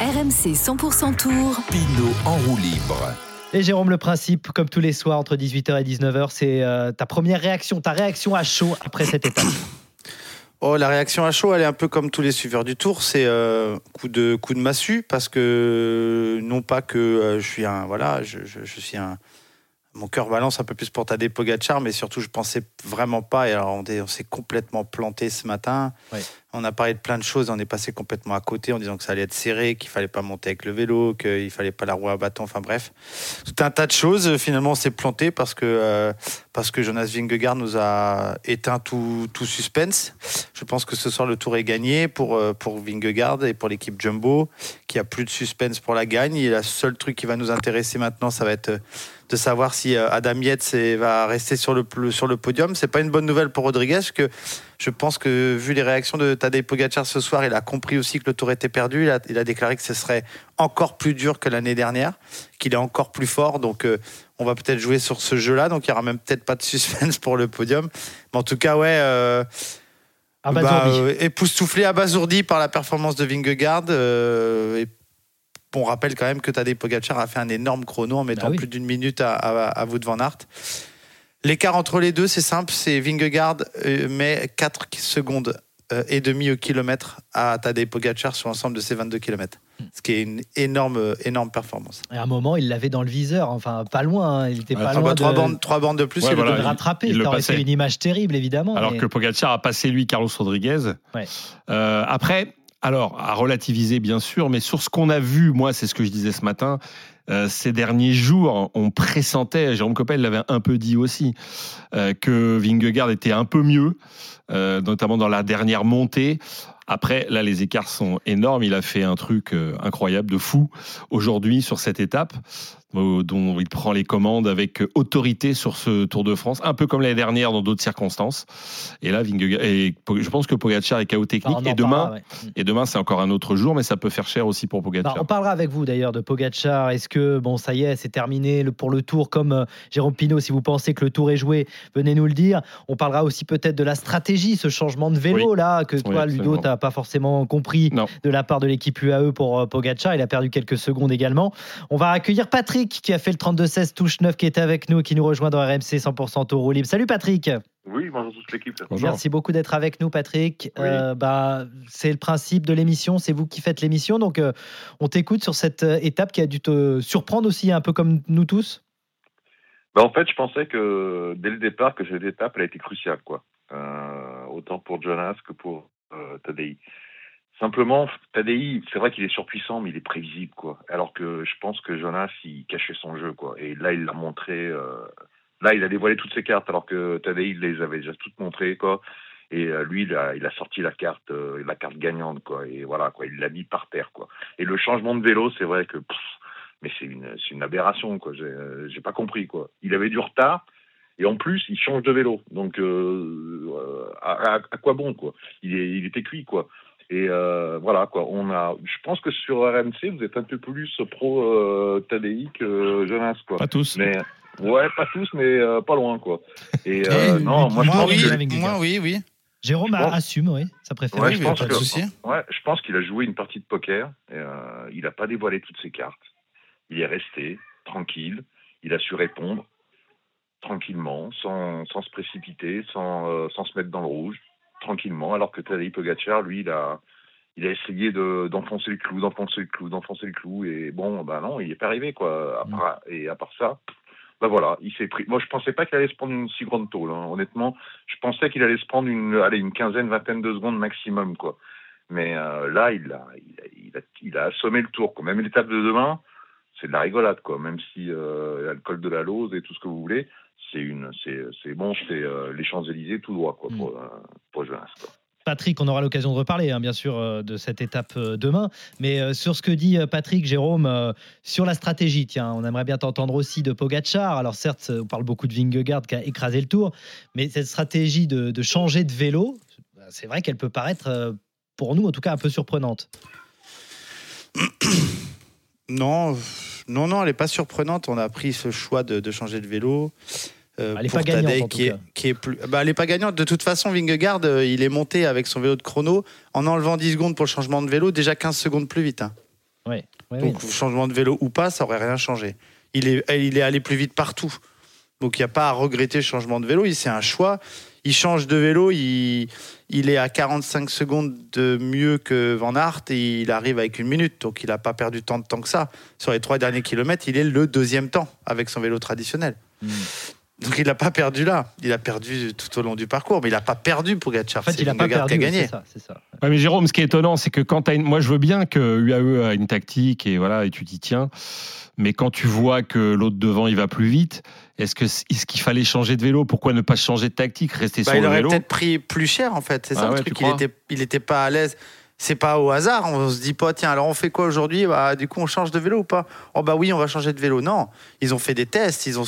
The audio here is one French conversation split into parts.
RMC 100% Tour. Pinot en roue libre. Et Jérôme, le principe, comme tous les soirs entre 18h et 19h, c'est euh, ta première réaction, ta réaction à chaud après cette étape. Oh, la réaction à chaud, elle est un peu comme tous les suiveurs du Tour, c'est euh, coup de coup de massue parce que non pas que euh, je suis un voilà, je, je- je suis un mon cœur balance un peu plus pour Tadej Pogacar, mais surtout je pensais vraiment pas. Et alors on, est- on s'est complètement planté ce matin. Ouais. On a parlé de plein de choses, on est passé complètement à côté en disant que ça allait être serré, qu'il fallait pas monter avec le vélo, qu'il fallait pas la roue à bâton. Enfin bref, tout un tas de choses. Finalement, on s'est planté parce que euh, parce que Jonas Vingegaard nous a éteint tout, tout suspense. Je pense que ce soir le Tour est gagné pour euh, pour Vingegaard et pour l'équipe Jumbo, qui a plus de suspense pour la gagne. Et le seul truc qui va nous intéresser maintenant, ça va être euh, de savoir si euh, Adam Yates est- va rester sur le, sur le podium. C'est pas une bonne nouvelle pour Rodriguez, que je pense que vu les réactions de Tadej Pogacar ce soir, il a compris aussi que le tour était perdu. Il a, il a déclaré que ce serait encore plus dur que l'année dernière, qu'il est encore plus fort. Donc euh, on va peut-être jouer sur ce jeu-là. Donc il y aura même peut-être pas de suspense pour le podium. Mais en tout cas, ouais. euh, Abasourdi. bah, euh, époustouflé, abasourdi par la performance de Vingegaard. euh, et on rappelle quand même que Tadej Pogacar a fait un énorme chrono en mettant Ah oui. plus d'une minute à, à, à Wout van Aert. L'écart entre les deux, c'est simple, c'est Vingegaard euh, met 4 secondes euh, et demi au kilomètre à Tadej Pogacar sur l'ensemble de ses 22 km. Ce qui est une énorme, énorme performance. Et à un moment, il l'avait dans le viseur, enfin pas loin, hein, il était Ouais, pas Ah loin bah, de, trois, bandes, trois bandes de plus, Ouais, il voilà, de le rattraper. il aurait fait une image terrible, évidemment. Alors mais- que Pogacar a passé lui Carlos Rodriguez. Ouais. Euh, après, alors à relativiser bien sûr, mais sur ce qu'on a vu, moi c'est ce que je disais ce matin. Euh, ces derniers jours, on pressentait, Jérôme Coppel l'avait un peu dit aussi, euh, que Vingegaard était un peu mieux, euh, notamment dans la dernière montée. Après, là, les écarts sont énormes. Il a fait un truc euh, incroyable, de fou, aujourd'hui sur cette étape, euh, dont il prend les commandes avec euh, autorité sur ce Tour de France, un peu comme l'année dernière dans d'autres circonstances. Et là, Vingegaard, et Po- je pense que Pogacar est chaos technique. Enfin, et demain, parlera, ouais. et demain, c'est encore un autre jour, mais ça peut faire cher aussi pour Bah, Pogacar. on parlera avec vous d'ailleurs de Pogacar. Est-ce que, bon, ça y est, c'est terminé pour le tour comme Jérôme Pinault, si vous pensez que le tour est joué, venez nous le dire. On parlera aussi peut-être de la stratégie, ce changement de vélo là, que toi, Ludo, absolument. tu pas forcément compris Non. de la part de l'équipe UAE pour euh, Pogacar. Il a perdu quelques secondes également. On va accueillir Patrick qui a fait le 32-16 touche 9 qui est avec nous, qui nous rejoint dans RMC 100% Tour Roue libre. Salut Patrick. Oui, bonjour toute l'équipe. Merci beaucoup d'être avec nous, Patrick. Oui. Euh, bah, c'est le principe de l'émission, c'est vous qui faites l'émission, donc euh, on t'écoute sur cette étape qui a dû te surprendre aussi, un peu comme nous tous. Bah, en fait, je pensais que dès le départ, que cette étape, elle a été cruciale, quoi. Euh, autant pour Jonas que pour euh, Tadei. Simplement, Tadei, c'est vrai qu'il est surpuissant, mais il est prévisible, quoi. Alors que je pense que Jonas, il cachait son jeu, quoi. Et là, il l'a montré. euh, Là, il a dévoilé toutes ses cartes, alors que Tadei, il les avait déjà toutes montrées, quoi. Et euh, lui, il a, sorti la carte, euh, la carte gagnante, quoi. Et voilà, quoi. Il l'a mis par terre, quoi. Et le changement de vélo, c'est vrai que, mais c'est une, une aberration, quoi. J'ai pas compris, quoi. Il avait du retard. Et en plus, il change de vélo. Donc, euh, euh, à, à- à quoi bon, quoi? Il, est, il était cuit, quoi. Et euh, voilà, quoi. On a, je pense que sur RMC, vous êtes un peu plus pro euh, Tadei que Jonas, quoi. Pas tous. Mais ouais, pas tous, mais euh, pas loin, quoi. Et euh, Eh, non, moi, je Moi, pense oui, que- moi, oui, oui. Jérôme Je a- pense- assume, oui, sa préférence. Ouais, je pense pas de que- souci. Ouais, je pense qu'il a joué une partie de poker. Et, euh, il n'a pas dévoilé toutes ses cartes. Il est resté tranquille. Il a su répondre tranquillement, sans, sans se précipiter, sans, euh, sans se mettre dans le rouge, tranquillement. Alors que Tadej Pogacar, lui, il a, il a essayé de, d'enfoncer le clou, d'enfoncer le clou, d'enfoncer le clou. Et bon, bah non, il n'est pas arrivé, quoi. Part- et à part ça, bah voilà, il s'est pris. Moi, je pensais pas qu'il allait se prendre une si grande tôle. hein. Honnêtement, je pensais qu'il allait se prendre une, allez, une quinzaine, vingtaine de secondes maximum, quoi. Mais euh, là, il a, il, a, il, a, il a assommé le tour. Quoi. Même l'étape de demain, c'est de la rigolade, quoi. Même si euh, il y a le col de la Lose et tout ce que vous voulez, c'est une, c'est, c'est bon, c'est euh, les Champs Élysées tout droit, quoi, pour, euh, pour Jonas. Quoi. Patrick, on aura l'occasion de reparler, hein, bien sûr, euh, de cette étape demain. Mais euh, sur ce que dit Patrick, Jérôme, euh, sur la stratégie, tiens, on aimerait bien t'entendre aussi de Pogachar. Alors certes, on parle beaucoup de Vingegaard qui a écrasé le tour, mais cette stratégie de, de changer de vélo, c'est vrai qu'elle peut paraître, pour nous en tout cas, un peu surprenante. Non, non, non, elle n'est pas surprenante. On a pris ce choix de, de changer de vélo. Euh, Elle est pour pas gagnante, tout qui, est, cas. qui est plus. Bah, elle n'est pas gagnante. De toute façon, Vingegaard, euh, il est monté avec son vélo de chrono en enlevant 10 secondes pour le changement de vélo, déjà 15 secondes plus vite. hein. Ouais, ouais, Donc, changement de vélo ou pas, ça aurait rien changé. Il est, il est allé plus vite partout. Donc, il n'y a pas à regretter le changement de vélo. C'est un choix. Il change de vélo. Il, il est à 45 secondes de mieux que Van Aert et il arrive avec une minute. Donc, il n'a pas perdu tant de temps que ça. Sur les trois derniers kilomètres, il est le deuxième temps avec son vélo traditionnel. Mm. Donc, il n'a pas perdu là. Il a perdu tout au long du parcours, mais il n'a pas perdu pour Gatchar. En fait, C'est il n'a pas perdu. qui a oui, gagné. C'est ça, c'est ça. Ouais, mais Jérôme, ce qui est étonnant, c'est que quand tu as une... moi je veux bien que UAE a une tactique et voilà et tu t'y tiens, mais quand tu vois que l'autre devant il va plus vite, est-ce que est-ce qu'il fallait changer de vélo? Pourquoi ne pas changer de tactique, rester Bah, sur il le aurait vélo? peut-être pris plus cher en fait. C'est ça Ah le ouais, truc. Il était, il était pas à l'aise. C'est pas au hasard. On se dit pas tiens alors on fait quoi aujourd'hui? Bah du coup on change de vélo ou pas? Oh bah oui on va changer de vélo. Non, ils ont fait des tests. Ils ont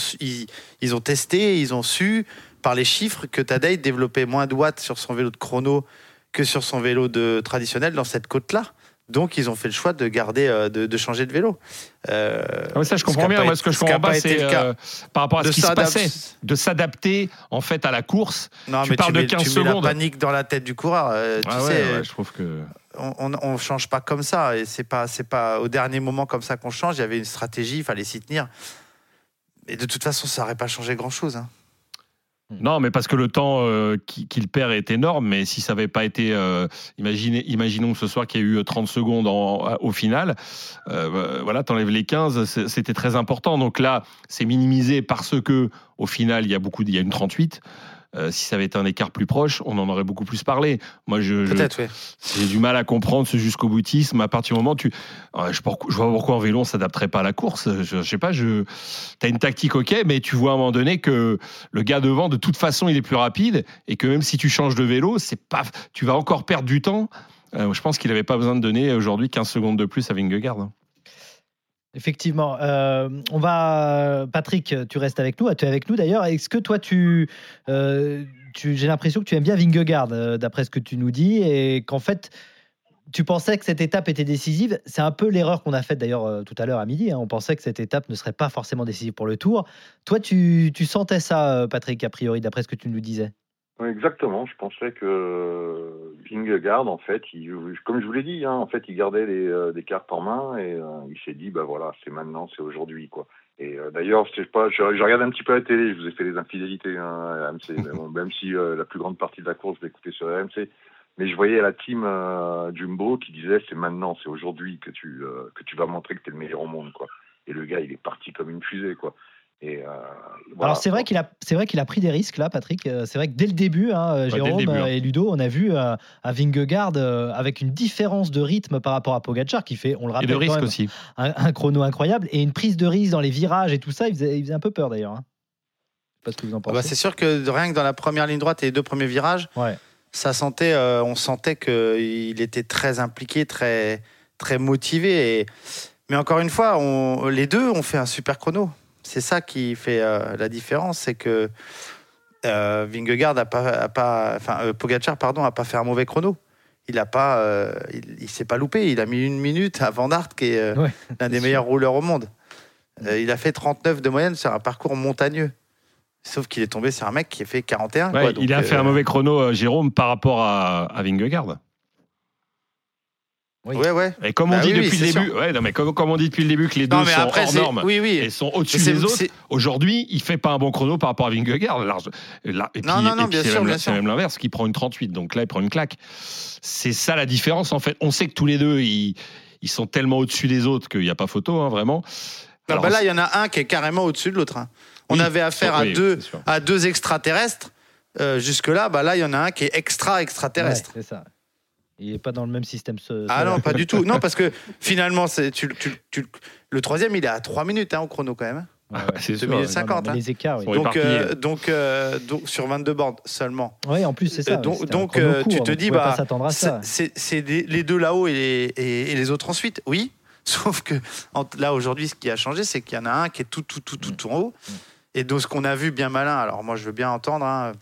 ils, ont testé. Ils ont su par les chiffres que Tadej développait moins de watts sur son vélo de chrono que sur son vélo de traditionnel dans cette côte là. Donc ils ont fait le choix de garder euh, de, de changer de vélo. Euh, Ah ouais, ça je comprends bien. Moi ce que je comprends pas, c'est euh, par rapport à de ce qui se passait, de s'adapter en fait à la course. Non, Tu mais parles tu de mets, 15 tu mets la secondes. panique dans la tête du coureur. euh, tu Ah sais, ouais, je trouve que on, on change pas comme ça et c'est pas c'est pas au dernier moment comme ça qu'on change. Il y avait une stratégie, il fallait s'y tenir. Et de toute façon, ça n'aurait pas changé grand chose. Non, mais parce que le temps euh, qui- qu'il perd est énorme, mais si ça n'avait pas été. euh, imaginez, imaginons ce soir qu'il y a eu 30 secondes en- au final, euh, voilà, t'enlèves les 15, c'est- c'était très important. Donc là, c'est minimisé parce que, au final, il y a beaucoup, il y a une 38. Euh, si ça avait été un écart plus proche, on en aurait beaucoup plus parlé. Moi, je, Peut-être, oui. j'ai du mal à comprendre ce jusqu'au boutisme. À partir du moment où tu, Ouais, je, je vois pourquoi en vélo on s'adapterait pas à la course. Je, je sais pas, je, t'as une tactique ok, mais tu vois à un moment donné que le gars devant de toute façon il est plus rapide et que même si tu changes de vélo, c'est pas, tu vas encore perdre du temps. Euh, je pense qu'il avait pas besoin de donner aujourd'hui 15 secondes de plus à Vingegaard. Effectivement. Euh, on va, Patrick, tu restes avec nous. Tu es avec nous d'ailleurs. Est-ce que toi, tu, euh, j'ai l'impression que tu aimes bien Vingegaard, euh, d'après ce que tu nous dis, et qu'en fait, tu pensais que cette étape était décisive. C'est un peu l'erreur qu'on a faite d'ailleurs tout à l'heure à midi. hein. On pensait que cette étape ne serait pas forcément décisive pour le Tour. Toi, tu, tu sentais ça, Patrick, a priori, d'après ce que tu nous disais? Exactement. Je pensais que Vingegaard, en fait, il, comme je vous l'ai dit, hein, en fait, il gardait les, euh, des cartes en main et euh, il s'est dit, bah voilà, c'est maintenant, c'est aujourd'hui, quoi. Et euh, d'ailleurs, je sais pas, je, je regarde un petit peu la télé. Je vous ai fait les infidélités hein, à AMC, bon, même si euh, la plus grande partie de la course, je l'ai écouté sur AMC. Mais je voyais la team euh, Jumbo qui disait, c'est maintenant, c'est aujourd'hui que tu euh, que tu vas montrer que tu es le meilleur au monde, quoi. Et le gars, il est parti comme une fusée, quoi. Et, euh, voilà. Alors c'est vrai qu'il a, c'est vrai qu'il a pris des risques là, Patrick. Euh, C'est vrai que dès le début, hein, le Jérôme début, hein. euh, et Ludo, on a vu euh, à Vingegaard euh, avec une différence de rythme par rapport à Pogacar qui fait, on le Et rappelle, de quand risque même, aussi. un, un chrono incroyable et une prise de risque dans les virages et tout ça. Il faisait, il faisait un peu peur d'ailleurs. Hein. Pas ce que vous en Ah bah, pensez. c'est sûr que rien que dans la première ligne droite et les deux premiers virages, Ouais. ça sentait, euh, on sentait qu'il était très impliqué, très, très motivé. Et... Mais encore une fois, on, les deux ont fait un super chrono. C'est ça qui fait euh, la différence, c'est que euh, Vingegaard a pas, a pas, enfin euh, Pogacar pardon, a pas fait un mauvais chrono. Il a pas, il, il s'est pas loupé. Il a mis une minute à Van Aert, qui est Ouais, l'un des sûr. meilleurs rouleurs au monde. Euh, il a fait 39 de moyenne sur un parcours montagneux. Sauf qu'il est tombé sur un mec qui a fait 41. Ouais, quoi. Donc, il a fait un mauvais chrono, Jérôme, par rapport à, à Vingegaard. Oui. Ouais, ouais. Et comme on Bah dit oui, oui, depuis le c'est début, ouais, non, mais comme, comme on dit depuis le début que les deux Non, mais sont après, hors normes Oui, oui. et sont au-dessus des autres, aujourd'hui, il fait pas un bon chrono par rapport à Vingegaard. Large- là- et puis, Non, non, non, et bien c'est sûr, même, bien sûr. même l'inverse, qui prend une 38. Donc là, il prend une claque. C'est ça la différence, en fait. On sait que tous les deux, ils, ils sont tellement au-dessus des autres qu'il n'y a pas photo, hein, vraiment. Ah Alors, bah là, il y en a un qui est carrément au-dessus de l'autre. hein. On Oui. avait affaire à, Oui, deux, à deux extraterrestres. Euh, Jusque-là, bah là, il y en a un qui est extra-extraterrestre. Ouais, c'est ça. Il n'est pas dans le même système. ah non, pas du tout. Non, parce que finalement, c'est, tu, tu- tu- le troisième, il est à 3 minutes hein, au chrono quand même. Ouais, ouais. C'est 2 sûr. minutes ouais. 50. Mais hein. les écarts, oui. Donc, euh, donc, euh, donc, sur 22 bornes seulement. Ouais, en plus, c'est ça. Euh, donc, donc, euh, court, tu te dis, bah, c'est c'est- les deux là-haut et les, et, et les autres ensuite. Oui, sauf que en- là aujourd'hui, ce qui a changé, c'est qu'il y en a un qui est tout, tout, tout, tout, tout en haut. Mm. Et donc, ce qu'on a vu bien malin, alors moi, je veux bien entendre hein,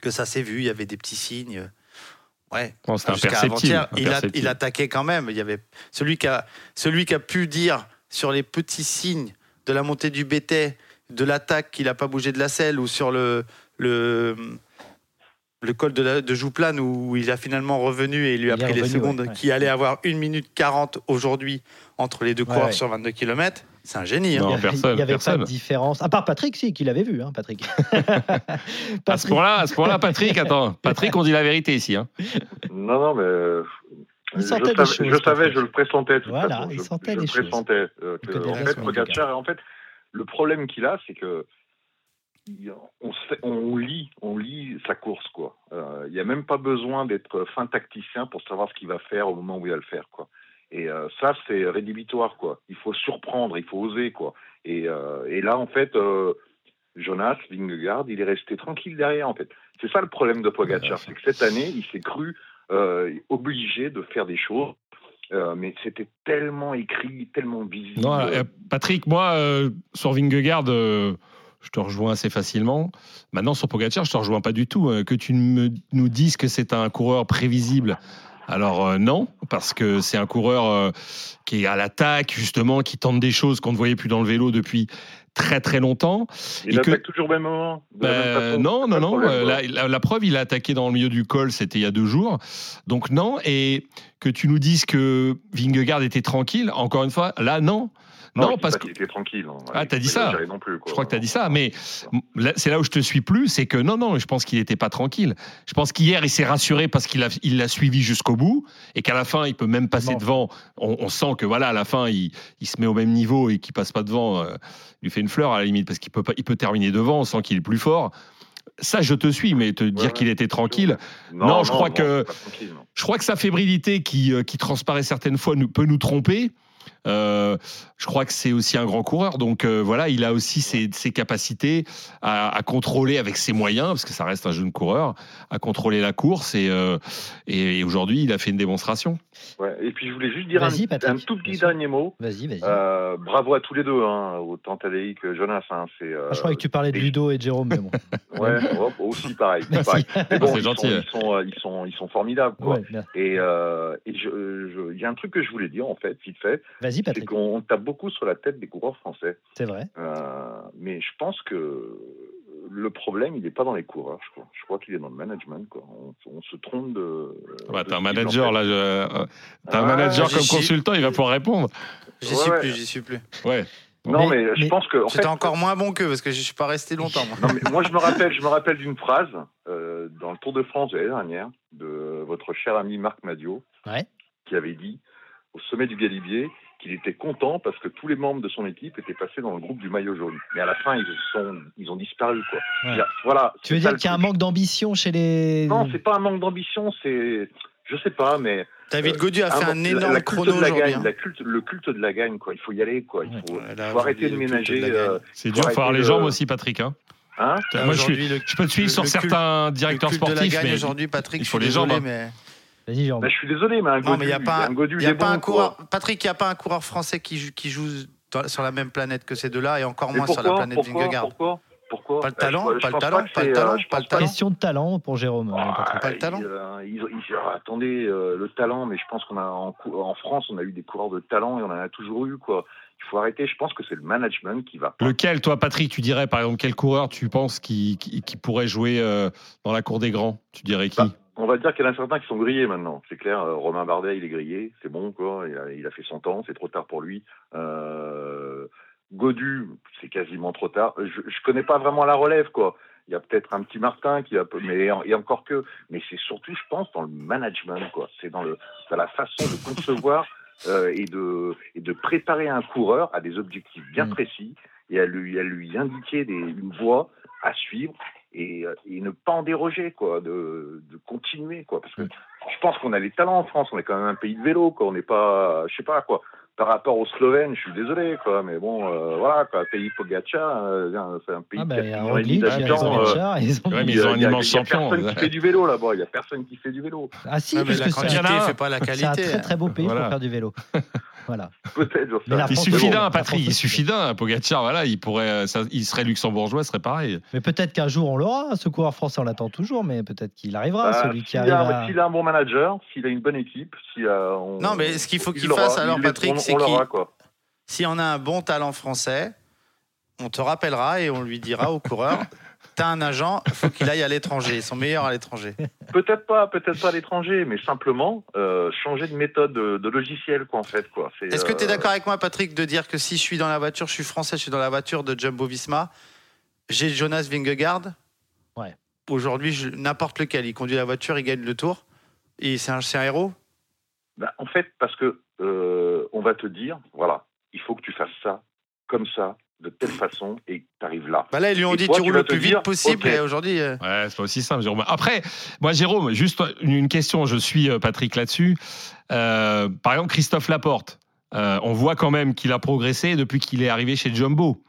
que ça s'est vu, il y avait des petits signes. Ouais, Bon, Jusqu'à imperceptible. avant-hier, il, a- il attaquait quand même. Il y avait celui qui a, celui qui a pu dire sur les petits signes de la montée du BT, de l'attaque qu'il n'a pas bougé de la selle, ou sur le, le, le col de, la- de Jouplane où il a finalement revenu et il lui a Il pris les revenu, secondes, ouais, ouais. qui allait avoir 1 minute 40 aujourd'hui entre les deux Ouais, coureurs ouais. sur 22 km. C'est un génie. Non, hein. Avait- personne, Il n'y avait personne. pas de différence. À part Patrick, si, qui l'avait vu, hein, Patrick. À ce point-là, à ce point-là, Patrick, attends. Patrick, on dit la vérité ici. Hein. Non, non, mais. euh, je des savais, choses, je, savais, Patrick. je le pressentais. de toute Voilà, façon. il je, sentait je les le choses. pressentais. euh, Il que, en fait, Pogacar, en fait, le problème qu'il a, c'est que on, sait- on lit, on lit sa course, quoi. Euh, Il n'y a même pas besoin d'être fin tacticien pour savoir ce qu'il va faire au moment où il va le faire, quoi. Et euh, ça, c'est rédhibitoire, quoi. Il faut surprendre, il faut oser, quoi. Et, euh, et là, en fait, euh, Jonas Vingegaard, il est resté tranquille derrière, en fait. C'est ça le problème de Pogacar, c'est que cette année, il s'est cru euh, obligé de faire des choses, euh, mais c'était tellement écrit, tellement visible. Non, euh, Patrick, moi, euh, sur Vingegaard, euh, je te rejoins assez facilement. Maintenant, sur Pogacar, je te rejoins pas du tout. Euh, que tu me, nous dises que c'est un coureur prévisible. Alors euh, non, parce que c'est un coureur euh, qui est à l'attaque, justement, qui tente des choses qu'on ne voyait plus dans le vélo depuis très très longtemps. il et que- attaque toujours au même moment. même façon, non, non, non. problème, euh, la- la preuve, il a attaqué dans le milieu du col, c'était il y a deux jours. Donc non. Et que tu nous dises que Vingegaard était tranquille, encore une fois, là, non. Non, parce qu'il était tranquille. hein. Ah, t'as dit ça. exagérer Non plus, quoi. je crois que tu as dit ça, mais c'est là où je te suis plus, c'est que non, non, je pense qu'il n'était pas tranquille. Je pense qu'hier, il s'est rassuré parce qu'il a, il l'a suivi jusqu'au bout et qu'à la fin, il peut même passer Non. devant. On, on sent que voilà, à la fin, il, il se met au même niveau et qu'il passe pas devant. euh, il lui fait une fleur à la limite parce qu'il peut pas, il peut terminer devant. On sent qu'il est plus fort. Ça, je te suis, mais te dire ouais, qu'il était tranquille, Non, Non, je crois que- je crois que sa fébrilité qui, euh, qui transparaît certaines fois nous, peut nous tromper. Euh, je crois que c'est aussi un grand coureur, donc euh, voilà, il a aussi ses, ses capacités à, à contrôler avec ses moyens, parce que ça reste un jeune coureur, à contrôler la course. Et, euh, et, et aujourd'hui, il a fait une démonstration. Ouais. Et puis je voulais juste dire un, un tout petit dernier mot. Vas-y, vas-y. Euh, bravo à tous les deux, hein, autant Tadei que Jonas. Hein, c'est, euh, Ah, je croyais que tu parlais de Ludo et de Jérôme, mais bon. ouais, ouais, aussi pareil. Merci. pareil. Mais bon, ils, gentil, sont, ouais. ils, sont, ils, sont, ils sont formidables. Quoi. Ouais, bien. Et euh, et je, je- il y a un truc que je voulais dire, en fait, vite fait, Vas-y, Patrick. qu'on tape beaucoup sur la tête des coureurs français. C'est vrai. Euh, mais je pense que le problème, il n'est pas dans les coureurs, je crois. Je crois qu'il est dans le management. Quoi. On, on se trompe de. Ah bah, de t'as un en manager, fait. là. je- euh, T'as un Ah, manager comme suis. consultant, il va pouvoir répondre. J'y Ouais, suis ouais. plus, j'y suis plus. Ouais. Non, Mais- mais, je mais- pense que. En fait, encore moins bon qu'eux parce que je suis pas resté longtemps. Moi. Non, mais moi, je me rappelle, je me rappelle d'une phrase euh, dans le Tour de France de l'année dernière de votre cher ami Marc Madio, Ouais. qui avait dit au sommet du Galibier qu'il était content parce que tous les membres de son équipe étaient passés dans le groupe du maillot jaune. Mais à la fin, ils sont, ils ont disparu, quoi. Ouais. Dire, Voilà. Tu veux dire qu'il y a un manque d'ambition chez les. Non, c'est pas un manque d'ambition, c'est, je sais pas, mais David Euh, Godu a fait Ah, un énorme la culte chrono de la aujourd'hui. gagne, hein. la culte, le culte de la gagne, quoi. Il faut y aller, quoi. Il faut, Ouais, là, faut arrêter de ménager. euh, C'est dur, faut avoir les jambes aussi, Patrick. Hein. hein Moi, je, suis, Aujourd'hui, le- je peux te suivre le- sur le certains directeurs sportifs, gagne mais aujourd'hui, Patrick. il faut les jambes, hein. mais Vas-y, Jérôme. bah, je suis désolé, mais un non, mais il y a Godu- pas, un Godu, il il y a pas bon, un quoi. coureur. Patrick, il n'y a pas un coureur français qui joue, qui joue dans- sur la même planète que ces deux-là et encore moins sur la planète pourquoi, Vingegaard. pourquoi, pourquoi Pas le talent, je- je pas le pense talent, pas le c'est, talent, euh, pas le talent. Question de talent pour Jérôme. euh, Ah. Pas le talent. ils, euh, ils- ils- attendez, euh, le talent, mais je pense qu'on a en, France, on a eu des coureurs de talent et on en a toujours eu quoi. Il faut arrêter. Je pense que c'est le management qui va. pas. Lequel, toi, Patrick, tu dirais, par exemple, quel coureur tu penses qui, qui, qui pourrait jouer euh, dans la cour des grands? Tu dirais qui? Bah, On va dire qu'il y en a certains qui sont grillés maintenant. C'est clair. euh, Romain Bardet, il est grillé. C'est bon quoi. Il a, il a fait son temps. C'est trop tard pour lui. Euh, Godu, c'est quasiment trop tard. Je, je connais pas vraiment la relève quoi. Il y a peut-être un petit Martin qui a, mais et encore que. Mais c'est surtout, je pense, dans le management quoi. C'est dans le, dans la façon de concevoir euh, et de et de préparer un coureur à des objectifs bien Mm. précis et à lui à lui indiquer des, une voie à suivre et, euh, et ne pas en déroger quoi, de, de continuer quoi, parce que je pense qu'on a les talents en France, on est quand même un pays de vélo quoi, on n'est pas, je sais pas quoi, par rapport aux Slovènes, je suis désolé, quoi. Mais bon, euh, voilà, quoi. Pays Pogacar, euh, c'est un pays Ah, bah, qui il y a millions d'habitants. euh, ils ont- Ouais, mais ils ont un immense il y a champion. personne qui fait du vélo là-bas. Il y a personne qui fait du vélo. Ah si, Ouais, mais parce la que quantité un. fait pas la c'est un qualité. très très beau pays Voilà. pour faire du vélo. Voilà. Peut-être. Il suffit d'un. Patrick. Il suffit d'un. Pogacar, voilà, il pourrait, euh, ça- il serait luxembourgeois, ce serait pareil. Mais peut-être qu'un jour on l'aura, ce coureur français, on l'attend toujours, mais peut-être qu'il arrivera, Bah, celui qui s'il arrive a, à... s'il a un bon manager, s'il a une bonne équipe, si euh, on- Non, mais ce qu'il faut qu'il fasse, alors, Patrick, c'est on l'aura, qu'il- quoi. Si on a un bon talent français, on te rappellera et on lui dira au coureur T'as un agent, il faut qu'il aille à l'étranger. Ils sont meilleurs à l'étranger. Peut-être pas, peut-être pas à l'étranger, mais simplement euh, changer de méthode de, de logiciel, quoi, en fait, quoi. Est-ce que tu es euh, d'accord avec moi, Patrick, de dire que si je suis dans la voiture, je suis français, je suis dans la voiture de Jumbo Visma, j'ai Jonas Vingegaard Ouais. Aujourd'hui, je- n'importe lequel, il conduit la voiture, il gagne le tour. Et c'est un, c'est un héros? Bah, en fait, parce que euh, on va te dire, voilà, il faut que tu fasses ça, comme ça, de telle façon, et tu arrives là. bah Là, ils lui ont Et dit toi, tu roules le plus vite dire, possible. Et aujourd'hui, euh, Ouais, c'est pas aussi simple, Jérôme. Après, moi, Jérôme, juste une question, je suis euh, Patrick là-dessus. Euh, par exemple, Christophe Laporte, euh, on voit quand même qu'il a progressé depuis qu'il est arrivé chez Jumbo.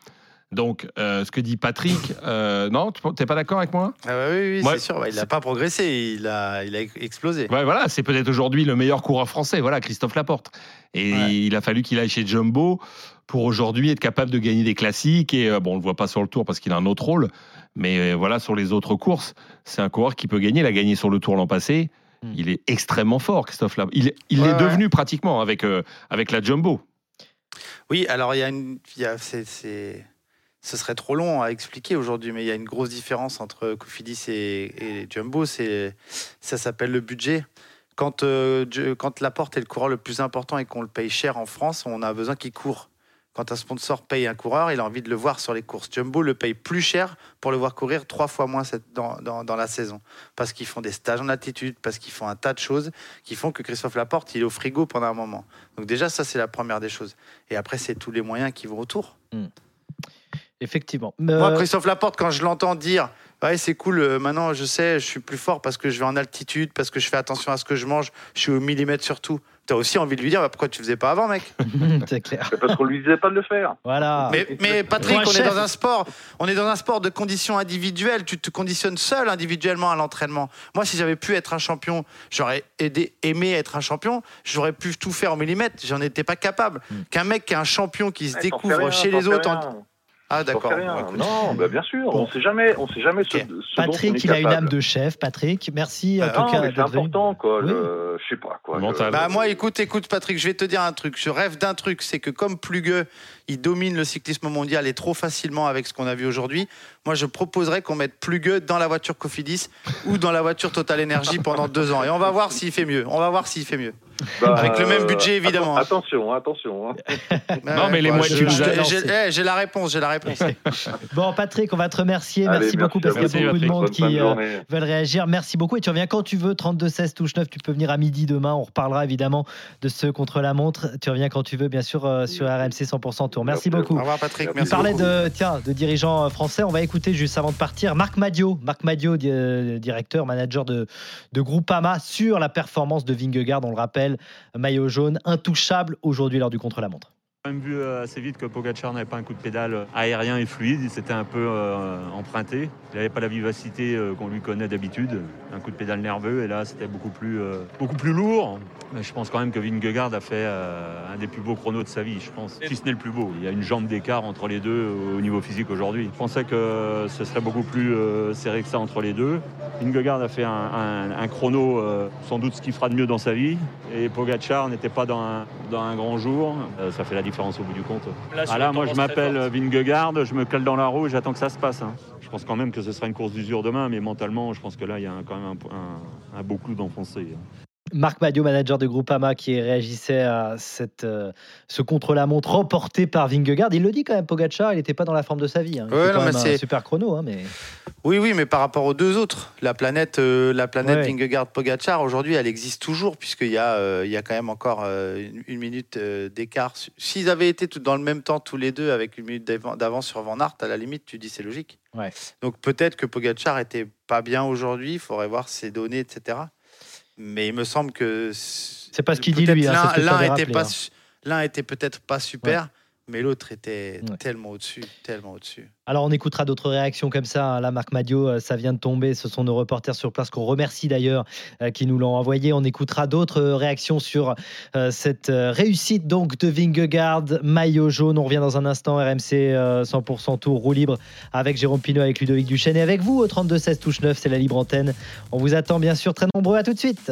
Donc, euh, ce que dit Patrick, euh, non, tu n'es pas d'accord avec moi? Ah bah oui, oui, Ouais. c'est sûr. bah, il n'a pas progressé, il a, il a explosé. Ouais, voilà, c'est peut-être aujourd'hui le meilleur coureur français, voilà, Christophe Laporte. Et Ouais. il a fallu qu'il aille chez Jumbo pour aujourd'hui être capable de gagner des classiques. Et euh, bon, on le voit pas sur le Tour parce qu'il a un autre rôle, mais voilà, sur les autres courses, c'est un coureur qui peut gagner. Il a gagné sur le Tour l'an passé. Hmm. Il est extrêmement fort, Christophe Laporte. Il, il Ouais, est ouais. devenu pratiquement avec, euh, avec la Jumbo. Oui, alors il y a une. il y a- c'est- ce serait trop long à expliquer aujourd'hui, mais il y a une grosse différence entre Cofidis et, et Jumbo. Ça s'appelle le budget. Quand, euh, quand Laporte est le coureur le plus important et qu'on le paye cher en France, on a besoin qu'il court. Quand un sponsor paye un coureur, il a envie de le voir sur les courses. Jumbo le paye plus cher pour le voir courir trois fois moins dans, la saison. Parce qu'ils font des stages en altitude, parce qu'ils font un tas de choses qui font que Christophe Laporte, il est au frigo pendant un moment. Donc déjà, ça, c'est la première des choses. Et après, c'est tous les moyens qui vont autour. Effectivement. Moi, Euh, Christophe Laporte, quand je l'entends dire Ouais, c'est cool, euh, maintenant je sais, je suis plus fort parce que je vais en altitude, parce que je fais attention à ce que je mange, je suis au millimètre sur tout. T'as aussi envie de lui dire bah, Pourquoi tu faisais pas avant, mec? C'est clair. Parce qu'on lui disait pas de le faire. Voilà. mais, mais Patrick, on est dans un sport, on est dans un sport de conditions individuelles. Tu te conditionnes seul individuellement à l'entraînement. Moi, si j'avais pu être un champion, j'aurais aidé, aimé être un champion. J'aurais pu tout faire au millimètre. J'en étais pas capable. Hmm. Qu'un mec qui est un champion qui se découvre rien, chez les autres. en- rien. Ah, d'accord. Bon, non, bah, bien sûr. Bon. On sait jamais, on sait jamais ce, Ok. ce dont on Patrick, est il a une âme de chef. Patrick, merci en Bah, tout non, cas c'est important, quoi. Oui. Je, je sais pas, quoi. Mental. Je- Bah moi, écoute, écoute, Patrick, je vais te dire un truc. Je rêve d'un truc, c'est que comme Plugueux, il domine le cyclisme mondial et trop facilement avec ce qu'on a vu aujourd'hui, moi, je proposerais qu'on mette Plugueux dans la voiture Cofidis ou dans la voiture Total Energy pendant deux ans. Et on va voir s'il fait mieux. On va voir s'il fait mieux. Bah, avec le même budget, atten- évidemment. Attention, attention. hein. Non, mais les bah, j'ai- lancé. eh, J'ai la réponse, j'ai la réponse. Bon, Patrick, on va te remercier. Allez, merci, beaucoup parce qu'il y a beaucoup de monde Bonne qui euh, veulent réagir. Merci beaucoup. Et tu reviens quand tu veux, 32 16 touche 9. Tu peux venir à midi demain. On reparlera évidemment de ce contre la montre. Tu reviens quand tu veux, bien sûr, euh, sur RMC 100% Tour. Merci Bien beaucoup. Au revoir, Patrick. Merci parlait beaucoup. de, tiens, de dirigeants euh, français. On va écouter juste avant de partir Marc Madio, Marc Madio, di- euh, directeur, manager de, de Groupama, sur la performance de Vingegaard. On le rappelle, maillot jaune, intouchable aujourd'hui lors du contre-la-montre. A même vu euh, assez vite que Pogacar n'avait pas un coup de pédale euh, aérien et fluide, c'était un peu euh, emprunté. Il n'avait pas la vivacité qu'on lui connaît d'habitude, un coup de pédale nerveux, et là c'était beaucoup plus, beaucoup plus lourd. Mais je pense quand même que Vingegaard a fait un des plus beaux chronos de sa vie, je pense. Si ce n'est le plus beau. Il y a une jambe d'écart entre les deux au niveau physique aujourd'hui. Je pensais que ce serait beaucoup plus serré que ça entre les deux. Vingegaard a fait un, un- chrono, sans doute ce qu'il fera de mieux dans sa vie. Et Pogacar n'était pas dans un, dans un grand jour. Ça fait la différence au bout du compte. ah là, moi je m'appelle Vingegaard, je me cale dans la roue et j'attends que ça se passe. hein. Je pense quand même que ce sera une course d'usure demain, mais mentalement, je pense que là, il y a quand même un, un- un beau clou d'enfoncer. Marc Madio, manager de Groupama, qui réagissait à cette, euh, ce contre-la-montre remporté par Vingegaard. Il le dit quand même, Pogacar, il n'était pas dans la forme de sa vie. hein. Il Ouais, fait non, quand mais même un super chrono, hein, mais Oui, oui, mais par rapport aux deux autres, la planète, euh, la planète Ouais. Vingegaard-Pogacar, aujourd'hui, elle existe toujours, puisqu'il y, a, euh, il y a quand même encore une, une minute d'écart. S'ils avaient été tout dans le même temps, tous les deux, avec une minute d'avan- d'avance sur Van Aert, à la limite, tu dis c'est logique. Ouais. Donc peut-être que Pogacar était pas bien aujourd'hui, il faudrait voir ses données, etc. Mais il me semble que. C'est pas ce qu'il dit, lui, hein, L'un pas. hein. l'un était peut-être pas super, mais l'autre était Ouais. tellement au-dessus, tellement au-dessus. Alors on écoutera d'autres réactions comme ça. hein. Là, Marc Madio, euh, ça vient de tomber. Ce sont nos reporters sur place qu'on remercie d'ailleurs euh, qui nous l'ont envoyé. On écoutera d'autres euh, réactions sur cette réussite donc de Vingegaard, maillot jaune. On revient dans un instant. RMC euh, 100% tour roue libre avec Jérôme Pinot, avec Ludovic Duchesne et avec vous au 32 16 touche 9. C'est la libre antenne. On vous attend bien sûr très nombreux. À tout de suite.